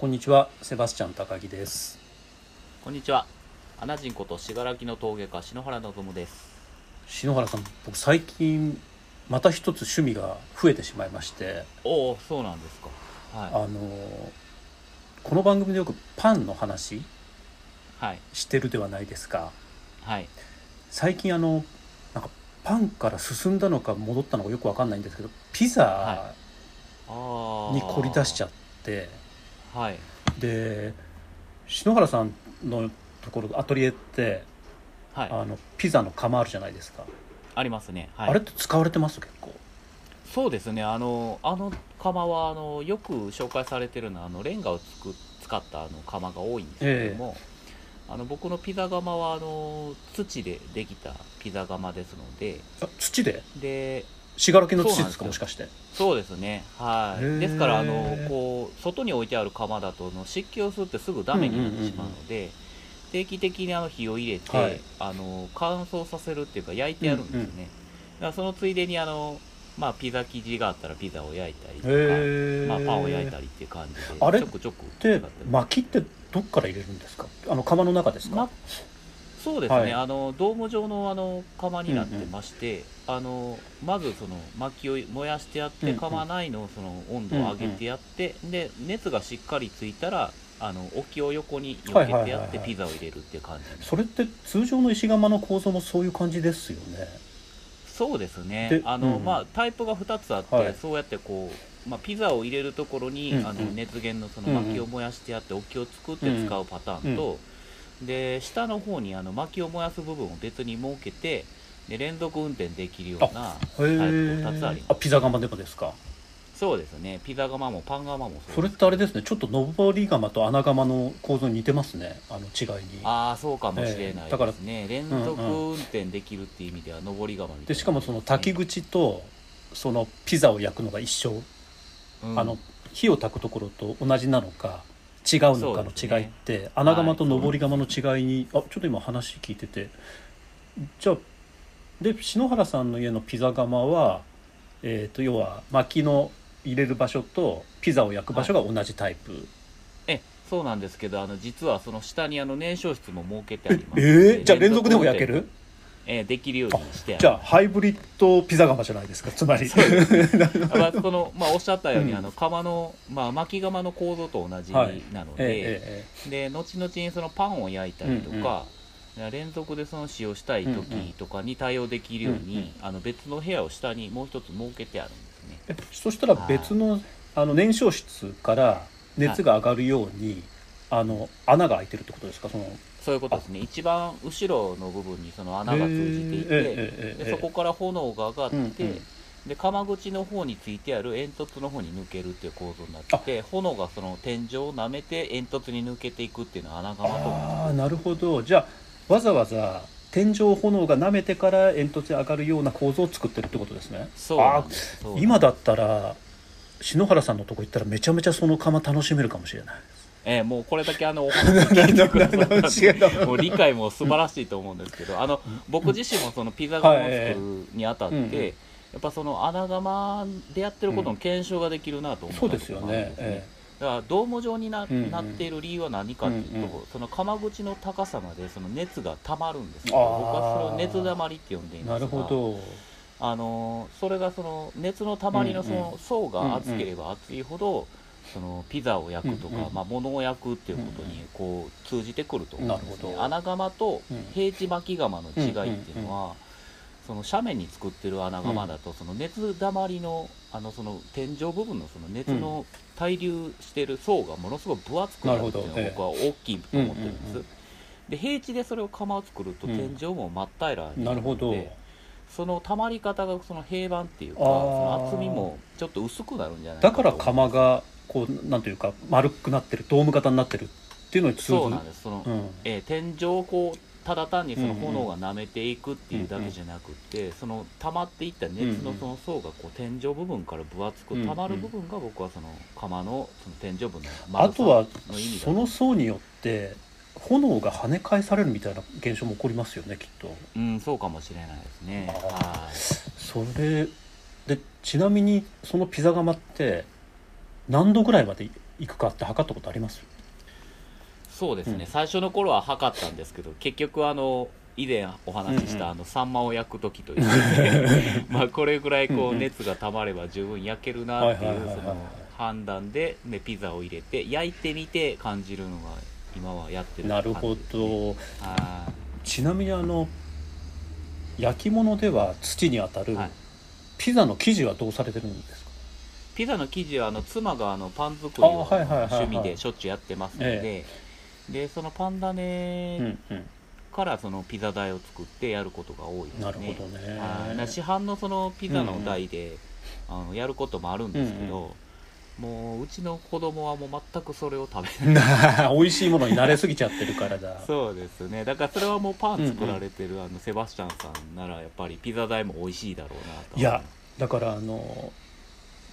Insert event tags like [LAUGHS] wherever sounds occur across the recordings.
こんにちは、セバスチャン高木です。こんにちは。アナ人こと信楽の陶芸家篠原望です。篠原さん、僕最近また一つ趣味が増えてしまいまして、おお、そうなんですか。あはのこの番組でよくパンの話い。はい。してるではないですか。はい。最近あのなんかパンから進んだのか戻ったのかよくわかんないんですけど、ピザああ。に凝り出しちゃっって、はい。で篠原さんのところアトリエって、はい。あのピザの窯あるじゃないですか。ありますね。はい。あれって使われてます？結構。そうですね。あの、あの窯は、あの、よく紹介されてるのは、あの、レンガをつく使ったあの窯が多いんですけども、あの僕のピザ窯はあの土でできたピザ窯ですのであ土で？で信楽の土ですすよ。もしかして。そうですね。はい。ですからあのこう外に置いてある窯だとあの湿気を吸ってすぐダメになってしまうので、定期的にあの火を入れて、はい。あの乾燥させるっていうか焼いてやるんですね、うんうんだからそのついでにあの、まあ、ピザ生地があったらピザを焼いたりとか、まあ、パンを焼いたりっていう感じであれ？ちょくちょくって薪ってどっから入れるんですか？あの窯の中ですか、まそうですね、はい。あのドーム状のあの窯になってまして、あのまずその薪を燃やしてやって、うんうん。窯内のその温度を上げてやって、で熱がしっかりついたらあの沖を横に避けてやってピザを入れるっていう感じ、それって通常の石窯の構造もそういう感じですよね。そうですでねあの、うんまあ、タイプが2つあって、はい。そうやってこう、まあ、ピザを入れるところに、うんうん。あの熱源のそのうんうん。薪を燃やしてやって沖を作って使うパターンと、で下の方にあの薪を燃やす部分を別に設けてで連続運転できるようなへタイプ2つあります。あピザ窯でもですか？そうですね。ピザ窯もパン窯もそそれってあれですね。ちょっと上り窯と穴窯の構造に似てますね。あの違いに。ああそうかもしれないええだからですね、連続運転できるっていう意味では上り窯みたいな。でしかもその炊き口とそのピザを焼くのが一緒、うん。あの火を炊くところと同じなのか違うのかの違いって、穴窯と上り窯の違いに、あちょっと今話聞いてて。じゃあで篠原さんの家のピザ窯は、えー、と要は薪の入れる場所とピザを焼く場所が同じタイプ、えそうなんですけどあの実はその下にあの燃焼室も設けてあります。えー？じゃあ連続でも焼ける？えーできるようにしてじゃあハイブリッドピザ窯じゃないですか？つまり。そうですね。[LAUGHS] まあそのまあ、おっしゃったように、うん。あの窯の、まあ、巻き窯の構造と同じなはい。ので、ええで後々にそのパンを焼いたりとか、連続でその使用したい時とかに対応できるように、うんうん。あの別の部屋を下にもう一つ設けてあるんですね。ええそしたら別のあの燃焼室から熱が上がるように、あの穴が開いてるってことですか？そのそういうことですね。一番後ろの部分にその穴がついていて、ええええええでそこから炎が上がって、うんうん。で窯口の方についてある煙突の方に抜けるっていう構造になってて炎がその天井を舐めて煙突に抜けていくっていうのは穴窯とああなるほど。じゃあわざわざ天井炎が舐めてから煙突に上がるような構造を作ってるってことですね。そうです。今だったら篠原さんのとこ行ったらめちゃめちゃその窯楽しめるかもしれないえーもうこれだけあのお話聞いてくださった。ん違うでもう理解も素晴らしいと思うんですけどあの僕自身もそのピザ窯を作るにあたって、はいうん。うんやっぱその穴窯でやってることの検証ができるなと思ったそうですよね、えだからドーム状にな,、うんうん。なっている理由は何かっていうと、うんうん。その窯口の高さまでその熱が溜まるんですよ。僕はそれを熱溜まりって呼んでいえますがなるほど。あのそれがその熱の溜まりのその層が厚ければ厚いほど、そのピザを焼くとか、うんうん。まあ、物を焼くっていうことにこう通じてくると思うんですね。穴窯とうん。平地巻き窯の違いっていうのは、その斜面に作ってる穴窯だとその熱溜まりのあのその天井部分のその熱の滞留してる層がものすごい分厚くなるっていうのなるほど。が僕は大きいと思ってるんです、うんうんうん。で平地でそれを窯を作るとうん。天井も真っ平らになるほど。でその溜まり方がその平板っていうかあそーの厚みもちょっと薄くなるんじゃないだから窯がこうなんというか丸くなってるドーム型になってるっていうのに通ずる？そうなんです。その、うん。えー天井をこうただ単にその炎が舐めていくっていうだけじゃなくて、その溜まっていった熱のその層がこう天井部分から分厚く溜まる部分が僕はその窯のその天井部のあとはその層によって炎が跳ね返されるみたいな現象も起こりますよねきっと。うんそうかもしれないですね。あはい。それでちなみにそのピザ窯って何度ぐらいまでいくかって測ったことあります？そうですね、うん。最初の頃は測ったんですけど結局あの以前お話ししうんうん。たあのサンマを焼く時と一緒でまあこれぐらいこう熱がたまれば十分焼けるなっていうその判断でねピザを入れて焼いてみて感じるのが今はやってるなるほど。はちなみにあの焼き物では土に当たる、いはい。ピザの生地はどうされてるんですか？ピザの生地はあの妻があのパン作りを趣味でしょっちゅうやってますので、でそのパンう種んうんからそのピザ台を作ってやることが多いですね。ね。市販のそのピザの台で、あのやることもあるんですけど、もううちの子供はもう全くそれを食べない。[LAUGHS] 美味しいものに慣れすぎちゃってるからだ。そうですね。だからそれはもうパン作られてる、あのセバスチャンさんならやっぱりピザ台も美味しいだろうなと。いやだからあの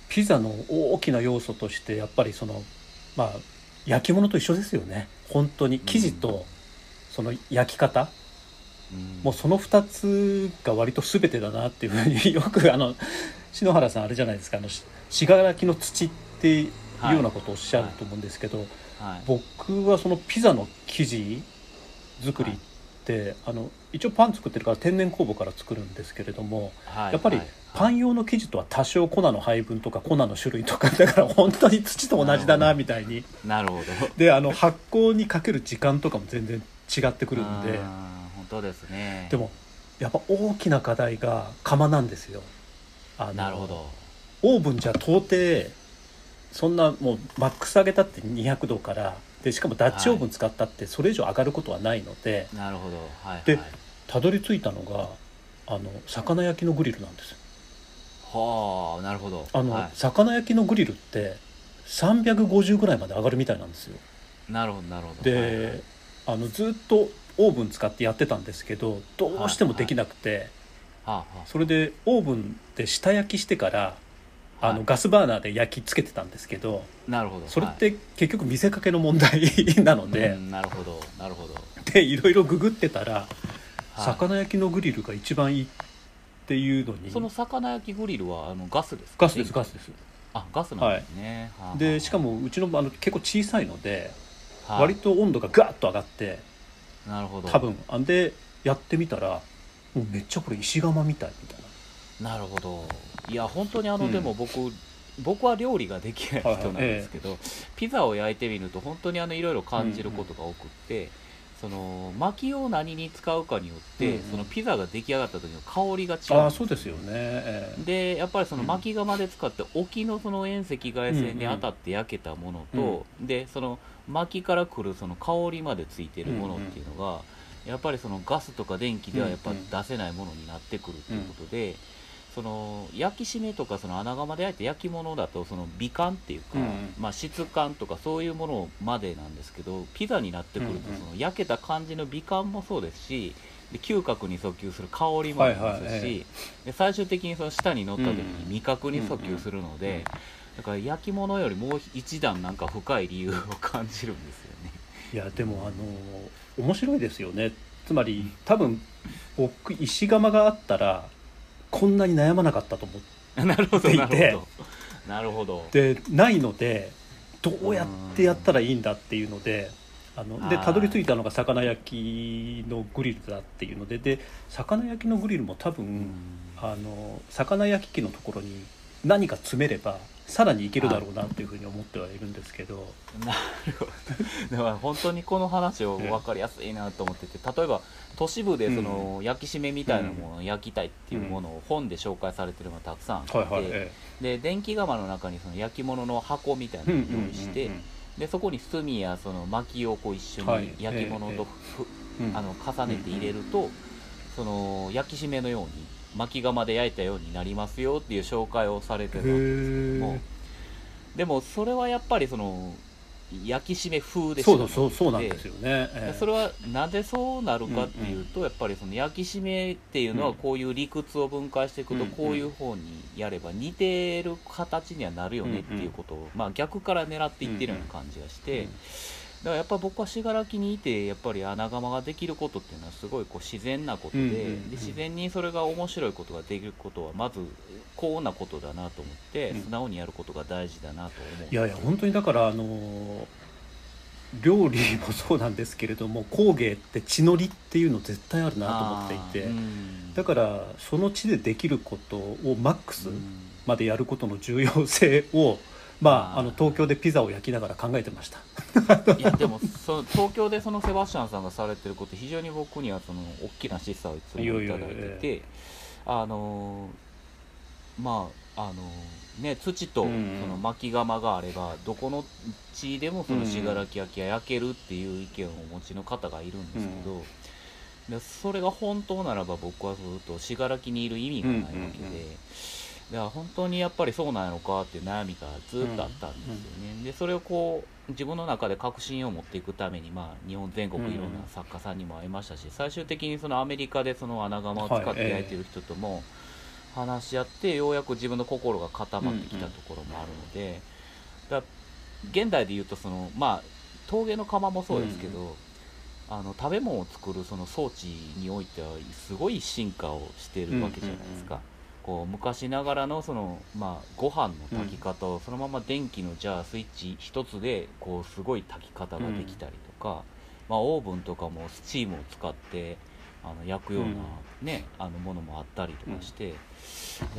ピザの大きな要素としてやっぱりそのまあ焼き物と一緒ですよね。本当に。生地とその焼き方、うん。もうその2つが割と全てだなっていうふうに [LAUGHS] よくあの篠原さんあれじゃないですか。あのし信楽の土っていうようなことをおっしゃると思うんですけど、はい。僕はそのピザの生地作りって、あの一応パン作ってるから天然酵母から作るんですけれどもはいやっぱりはいパン用の生地とは多少粉の配分とか粉の種類とか [LAUGHS] だから本当に土と同じだなみたいに。なるほど。であの発酵にかける時間とかも全然違ってくるんで。うん本当ですね。でもやっぱ大きな課題が釜なんですよ。あのなるほど。オーブンじゃ到底そんなもうマックス上げたって200度からでしかもダッチオーブン使ったってそれ以上上がることはないので、なるほど。はいではい。たどり着いたのがあの魚焼きのグリルなんです。よはあなるほど。あの、は魚焼きのグリルって350ぐらいまで上がるみたいなんですよ。い、なるほどなるほど。で、あのずっとオーブン使ってやってたんですけどどうしてもできなくて、はあはそれでオーブンで下焼きしてからあのはい。ガスバーナーで焼きつけてたんですけどあなるほど。それって結局見せかけの問題 [LAUGHS] なのはいでう、んなるほど。なるほど。でいろいろググってたら、はい。魚焼きのグリルが一番いいっていうのに。その魚焼きグリルはあのガスですかガスですガスです。あガスなんですね、はあはあ。でしかもうちのあの結構小さいのではい。割と温度がガーッと上がってなるほど。多分。あんでやってみたらもうめっちゃこれ石窯みたいみたいな。なるほどいや本当にあの、うん。でも僕僕は料理ができない人なんですけど、ピザを焼いてみると本当にあのいろいろ感じることが多くって、その薪を何に使うかによって、うんうん。そのピザが出来上がった時の香りが違ああうんそうですよね、ええ。でやっぱりその薪窯で使って沖のその遠赤外線にうんうん当たって焼けたものと、でその薪から来るその香りまでついてるものっていうのが、やっぱりそのガスとか電気ではやっぱ出せないものになってくるっていうことで、その焼き締めとかその穴窯で焼いた焼き物だとその美感っていうか、うんうん。まあ、質感とかそういうものまでなんですけどピザになってくるとその焼けた感じの美感もそうですしで嗅覚に訴求する香りもありますし、はいはいえで最終的にその舌に乗った時うんに味覚に訴求するので、だから焼き物よりもう一段なんか深い理由を感じるんですよね。いやでもあの面白いですよね。つまり多分僕石窯があったらこんなに悩まなかったと思っなるほどっていて [LAUGHS] なるほど。なるほど。てないのでどうやってやったらいいんだっていうのであのではいたどり着いたのが魚焼きのグリルだっていうのでで魚焼きのグリルも多分、うん。あの魚焼き器のところに何か詰めればさらにいけるだろうなっていうふうに思ってはいるんですけど、なるほど。だから本当にこの話を分かりやすいなと思ってて例えば都市部でその焼き締めみたいなものを焼きたいっていうものを本で紹介されてるのがたくさんあって、はいはい。えで電気窯の中にその焼き物の箱みたいなのを用意して、でそこに炭やその薪をこう一緒はい。に焼き物とふ、えうんあの重ねて入れると、その焼き締めのように薪窯で焼いたようになりますよっていう紹介をされてるわけです。けどもへでもそれはやっぱりその焼き締め風でしょそそうそうなんですよね、ええ。でそれはなぜそうなるかっていうと、やっぱりその焼き締めっていうのはうん。こういう理屈を分解していくとうんこういう方にやれば似てる形にはなるよねっていうことを、まあ、逆から狙っていってるような感じがして、からやっぱ僕は信楽にいてやっぱり穴窯ができることっていうのはすごいこう自然なことで,、うんうんうん。で自然にそれが面白いことができることはまず幸運なことだなと思って、うん。素直にやることが大事だなと思う。いやいや本当にだからあのー料理もそうなんですけれども工芸って地の利っていうの絶対あるなと思っていて、うん。だからその地でできることをマックスうん。までやることの重要性を、まあ、あの東京でピザを焼きながら考えてました。いやでもその東京でそのセバスチャンさんがされてること非常に僕にはその大きな示唆をいつもいただいててあのまああのね土とそうん。の薪窯があればどこの地でもその信楽焼きが焼けるっていう意見をお持ちの方がいるんですけど、でそれが本当ならば僕はずっと信楽にいる意味がないわけで、うんうんうんだから本当にやっぱりそうなんやろかっていう悩みがずっとあったんですよね、でそれをこう自分の中で確信を持っていくために、まあ、日本全国いろんな作家さんにも会いましたし、最終的にそのアメリカでその穴窯を使って焼いてる人とも話し合って、ようやく自分の心が固まってきたところもあるので、だ現代で言うとその、まあ、陶芸の窯もそうですけど、あの食べ物を作るその装置においてはすごい進化をしているわけじゃないですか。うんこう昔ながらのその、まあ、ご飯の炊き方をそのまま電気のじゃあスイッチ一つでこうすごい炊き方ができたりとか、まあ、オーブンとかもスチームを使ってあの焼くような、ねあのものもあったりとかして、で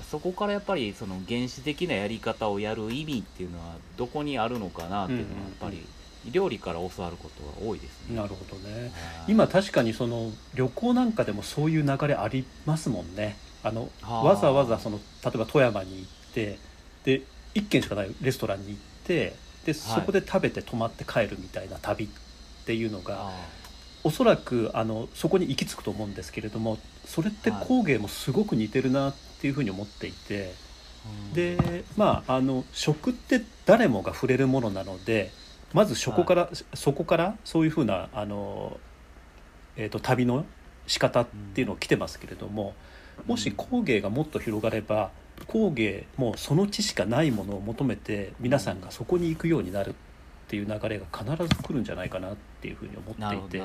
そこからやっぱりその原始的なやり方をやる意味っていうのはどこにあるのかなっていうのはやっぱり料理から教わることが多いですね。なるほどね。はい。今確かにその旅行なんかでもそういう流れありますもんねあのはあ。わざわざその例えば富山に行ってで1軒しかないレストランに行ってでそこで食べて泊まって帰るみたいな旅っていうのが、あ。おそらくあのそこに行き着くと思うんですけれどもそれってはい。工芸もすごく似てるなっていうふうに思っていて、ーうん。でまああの食って誰もが触れるものなのでまずそこから、そこからそういうふうなあの、えー、と旅の仕方っていうのを来てますけれども、もし工芸がもっと広がれば工芸もその地しかないものを求めて皆さんがそこに行くようになるっていう流れが必ず来るんじゃないかなっていうふうに思っていて。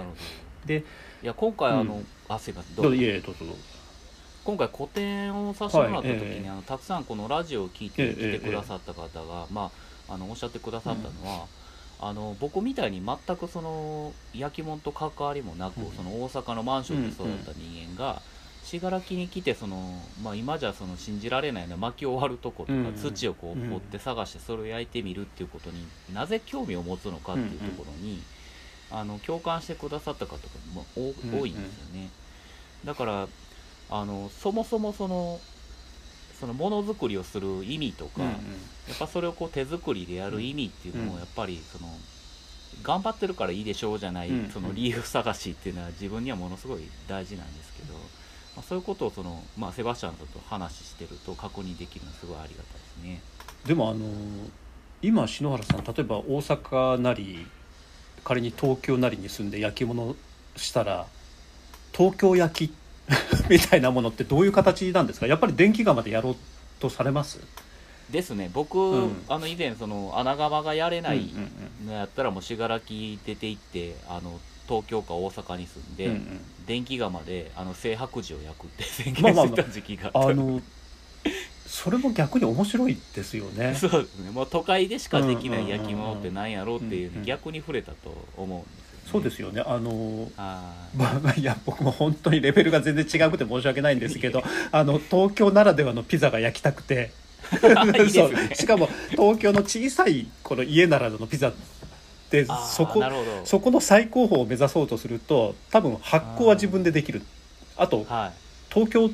でいや今回あの、うん。あすいませんどうぞ。いえどうぞ。今回個展をさせてもらった時に、はいええ。あのたくさんこのラジオを聞いてええ来てくださった方が、まあ、あのおっしゃってくださったのは、あの僕みたいに全くその焼き物と関わりもなく、うん。その大阪のマンションで育った人間が信楽に来てその、まあ、今じゃその信じられないような薪を割るとことか、うんうん。土をこううん掘って探してそれを焼いてみるっていうことになぜ興味を持つのかっていうところに、あの共感してくださった方がも多いんですよね。だからあのそもそもそのそのものづくりをする意味とか、うんうん。やっぱそれをこう手作りでやる意味っていうのうん。もやっぱりその頑張ってるからいいでしょうじゃない、うん。その理由探しっていうのは自分にはものすごい大事なんですけど、まあ、そういうことをその、まあ、セバスチャンさんと話してると確認できるのはすごいありがたいですね。でもあの今篠原さん例えば大阪なり仮に東京なりに住んで焼き物したら東京焼き [LAUGHS] みたいなものってどういう形なんですか？やっぱり電気窯でやろうとされます？ですね。僕、うん。あの以前その穴窯がやれないのやったらもう信楽出て行ってあの東京か大阪に住んで、うんうん。電気窯であの青白磁を焼くって宣まあまあ。言してた時期があった、あのそれも逆に面白いですよね。[LAUGHS] そうですね。もう都会でしかできない焼き物ってなんやろうっていうね逆に触れたと思うんですそうですよね。あのあまあ、いや僕も本当にレベルが全然違くて申し訳ないんですけど [LAUGHS] あの東京ならではのピザが焼きたくて。ー [LAUGHS] いいね。しかも東京の小さいこの家ならでのピザでそこそこの最高峰を目指そうとすると多分発酵は自分でできる。あとはい。東京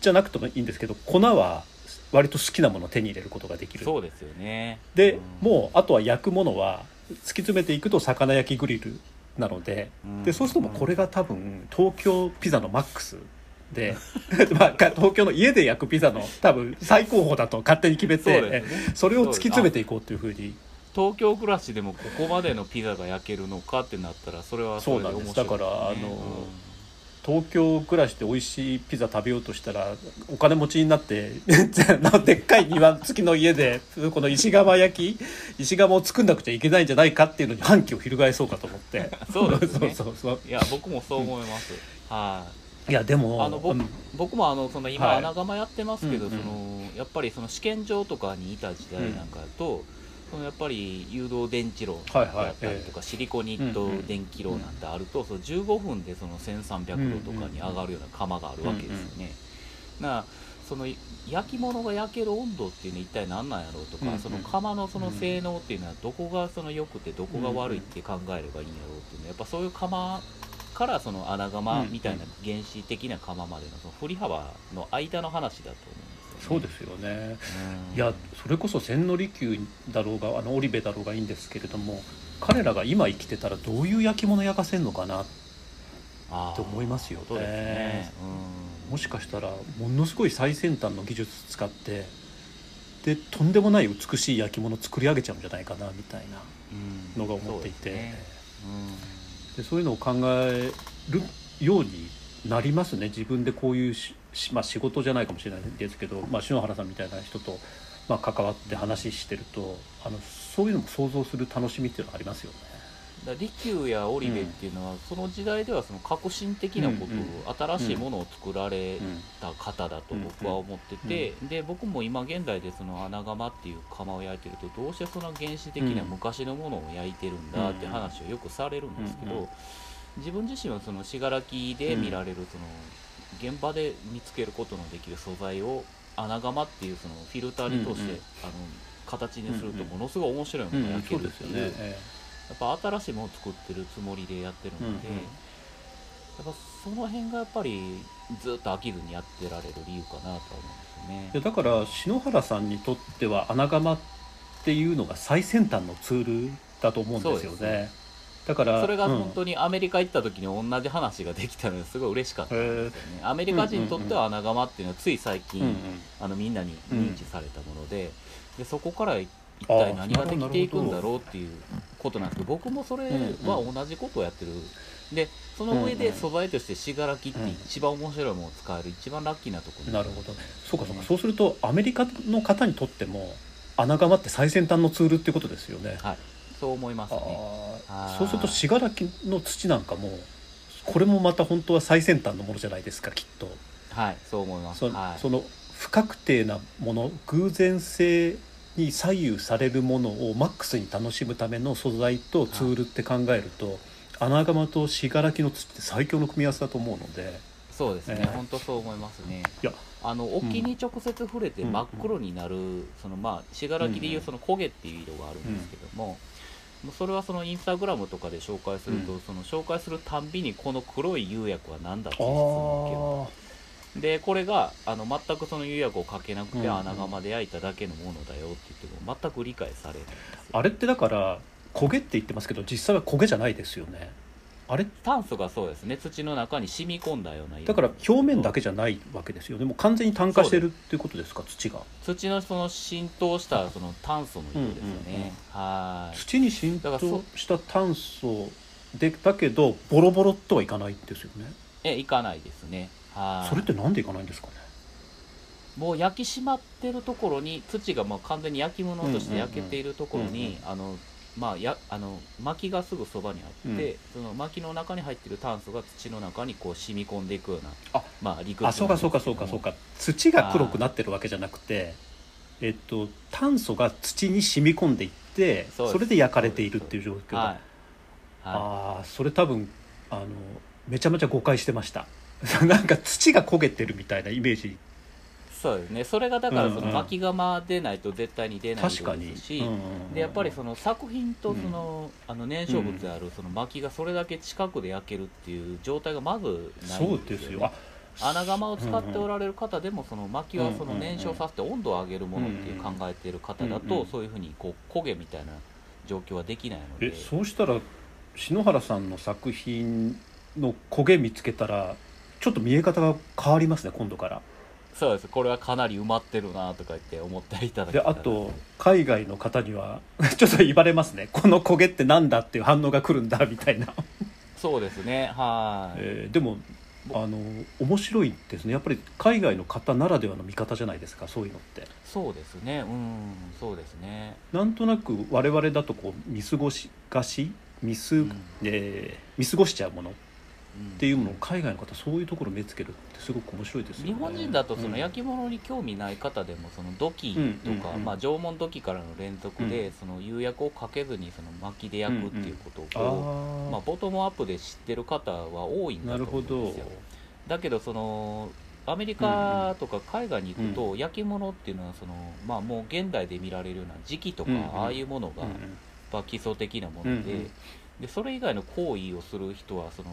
じゃなくてもいいんですけど粉は割と好きなものを手に入れることができる。そうですよね。で、うん。もうあとは焼くものは突き詰めていくと魚焼きグリルなのでうん。でそうするともうこれが多分東京ピザのマックスで、[LAUGHS] まあ、か東京の家で焼くピザの多分最高峰だと勝手に決めてですね。それを突き詰めていこうというふうに東京暮らしでもここまでのピザが焼けるのかってなったらそれはそれで面白いそうなんです。だからあのうん。東京暮らしで美味しいピザ食べようとしたらお金持ちになって [LAUGHS] でっかい庭付きの家でこの石窯焼き石窯を作んなくちゃいけないんじゃないかっていうのに反旗を翻そうかと思って。そうですね。[LAUGHS] そうそうそう。いや僕もそう思います、はい。い。やでもあの僕,、うん。僕もあのその今はい。穴窯やってますけど、うんうん。そのやっぱりその試験場とかにいた時代なんかだと、そのやっぱり誘導電池炉だったりとか、シリコニット電気炉なんてあると、その15分でその1300度とかに上がるような窯があるわけですよね。なその焼き物が焼ける温度っていうのは一体何なんやろうとか、その窯のその性能っていうのはどこがその良くてどこが悪いって考えればいいんやろうっていうのはやっぱそういう窯からその穴窯みたいな原始的な窯までのその振り幅の間の話だと思うんで。そうですよね。うん。いやそれこそ千利休だろうがあの織部だろうがいいんですけれども彼らが今生きてたらどういう焼き物焼かせんのかなあー。と思いますよね。ね。うん。もしかしたらものすごい最先端の技術使ってでとんでもない美しい焼き物作り上げちゃうんじゃないかなみたいなうん。のが思っていて。そうですね。でそういうのを考えるようになりますね。自分でこういうまあ、仕事じゃないかもしれないですけど、まあ、篠原さんみたいな人と、まあ、関わって話してるとあのそういうのも想像する楽しみっていうのがありますよね。だ利休や織部っていうのは、その時代ではその革新的なことを、うんうん。新しいものを作られうんた方だと僕は思ってて、で僕も今現代でその穴窯っていう窯を焼いてるとどうしてその原始的なうん。昔のものを焼いてるんだって話をよくされるんですけど、うんうん自分自身はその信楽で見られるその現場で見つけることのできる素材を穴窯っていうそのフィルターに通して、うんうんあの形にするとものすごい面白いものが焼けそうるっていう。ですよね。えやっぱ新しいものを作ってるつもりでやってるので、うんうんやっぱその辺がやっぱりずっと飽きずにやってられる理由かなとは思うんですよねえいやだから篠原さんにとっては穴窯っていうのが最先端のツールだと思うんですよね。だからそれがうん。本当にアメリカ行った時に同じ話ができたのですごい嬉しかったんですよね。アメリカ人にとっては穴窯っていうのはつい最近、うんうん。あのみんなに認知されたもので,、でそこから一体何ができていくんだろうっていうことなんですけど僕もそれは同じことをやってる。でその上で素材として信楽って一番面白いものを使える一番ラッキーなところ。になるほど。そうかそうか。そうするとアメリカの方にとっても穴窯って最先端のツールってことですよね。はいそう思いますね。そうすると信楽の土なんかもこれもまた本当は最先端のものじゃないですかきっと。はいそう思います。そ,、はい。その不確定なもの偶然性に左右されるものをマックスに楽しむための素材とツールって考えると、穴窯と信楽の土って最強の組み合わせだと思うので。そうですね、えー本当そう思いますね。いや。あの沖に直接触れてうん真っ黒になる、そのまあ信楽でいううん。その焦げっていう色があるんですけども、もうそれはそのインスタグラムとかで紹介すると、うん。その紹介するたんびにこの黒い釉薬は何だってあ質問をー受けるでこれがあの全くその釉薬をかけなくてうん。穴窯で焼いただけのものだよって言っても全く理解されないあれってだから焦げって言ってますけど実際は焦げじゃないですよねあれ？炭素がそうですね。土の中に染み込んだような色だから表面だけじゃないわけですよね。もう完全に炭化してるっていうことですか？土が。土のその浸透したその炭素の色ですよね、はい。土に浸透した炭素でだけどボロボロとはいかないんですよね。えいかないですね。はい。それってなんでいかないんですかね？もう焼き締まってるところに土がもう完全に焼き物として焼けているところに、あのまあやあの薪がすぐそばにあって、その薪の中に入ってる炭素が土の中にこう染み込んでいくようなあまあ理屈あそうかそうかそうかそうか。土が黒くなってるわけじゃなくてえっと炭素が土に染み込んでいってそれで焼かれているっていう状況だ、はい、はああそれ多分あのめちゃめちゃ誤解してました。[LAUGHS] なんか土が焦げてるみたいなイメージい、そうですね。それがだからそうんうん。の薪窯でないと絶対に出ないですし、うんうんうん。でやっぱりその作品とその,、あの燃焼物であるその薪がそれだけ近くで焼けるっていう状態がまずないそんですすよ。あ穴窯を使っておられる方でもその薪はそのうんうんうん燃焼させて温度を上げるものっていう考えている方だうんうんとそういうふうにこう焦げみたいな状況はできないのえでそうしたら篠原さんの作品の焦げ見つけたらちょっと見え方が変わりますね今度からそうです。これはかなり埋まってるなとか言って思っていただけであと海外の方には [LAUGHS] ちょっと言われますね。この焦げってなんだっていう反応が来るんだみたいな、そうですね。はい、えーでもあの面白いですね。やっぱり海外の方ならではの見方じゃないですかそういうのって。そうですね。うんそうですね。なんとなく我々だとこう見過ごしがし見す、うん。えー見過ごしちゃうものっうんていうものを海外の方そういうところを目つけるってすごく面白いですよね。日本人だとそのうん。焼き物に興味ない方でもその土器とか、まあ、縄文土器からの連続で、その釉薬をかけずにその薪で焼くっていうことをまあ、ボトムアップで知ってる方は多いんだと思ほどうんですよ。だけどそのアメリカとか海外に行くと焼き物っていうのはその、まあ、もう現代で見られるような磁器とか、ああいうものがうんやっぱ基礎的なもので,、でそれ以外の行為をする人はその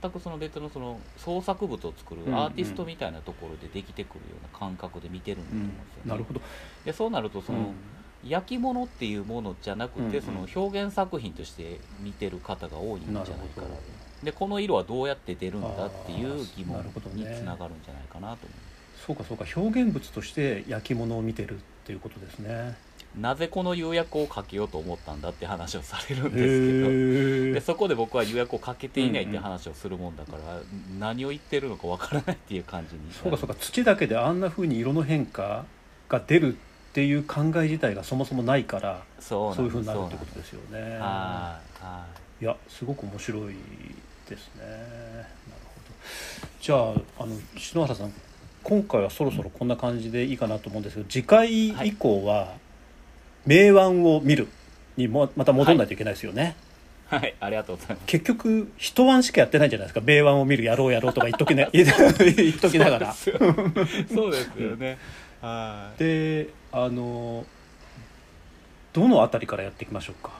全くその別のその創作物を作るうんうん。アーティストみたいなところでできてくるような感覚で見てるんだとうん思うん。ですよね。なるほど。でそうなるとその、焼き物っていうものじゃなくて、うんうんその表現作品として見てる方が多いんじゃないかなでこの色はどうやって出るんだっていう疑問につながるんじゃないかなと思う。そうかそうか。表現物として焼き物を見てるっていうことですねなぜこの釉薬をかけようと思ったんだって話をされるんへですけど。でえそこで僕は釉薬をかけていないって話をするもんだから、何を言ってるのかわからないっていう感じにそうかそうか。土だけであんな風に色の変化が出るっていう考え自体がそもそもないからそうそういう風になるってことですよね。はいはい。やすごく面白いですね。なるほど。じゃああの篠原さん今回はそろそろこんな感じでいいかなと思うんですけど次回以降は明暗を見るにもまた戻らないといけないですよね、い、はい、ありがとうございます。結局一晩しかやってないんじゃないですか。明暗を見るやろうやろうとか言っときな [LAUGHS] 言っときながら。そうですよね。はい。であのどの辺りからやっていきましょうか？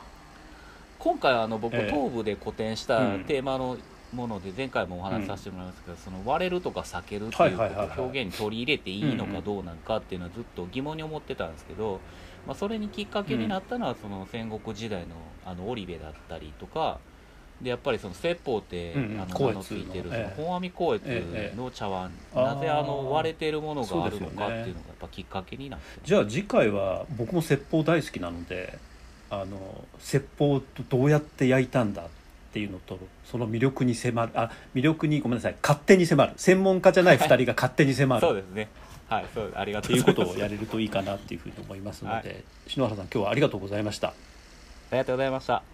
今回あの僕、ええ。東部で古典したうん。テーマのもので前回もお話しさせてもらいますけど、その割れるとか避けるってはいいうことを表現に取り入れていいのかどうなのかっていうのはずっと疑問に思ってたんですけど、まあ、それにきっかけになったのはその戦国時代のあの織部だったりとかでやっぱりその説法って、うんうん。あの名のついてるのそのええ本阿弥光ええ悦の茶碗、あーなぜあの割れてるものがあるのかっていうのがやっぱきっかけになって。じゃあ次回は僕も説法大好きなのであの説法とどうやって焼いたんだっていうのとその魅力に迫るあ魅力にごめんなさい勝手に迫る。専門家じゃない2人が勝手に迫る。そうですね。はいそうありがとういうことをやれるといいかなっていうふうに思いますので、はい。篠原さん今日はありがとうございました。ありがとうございました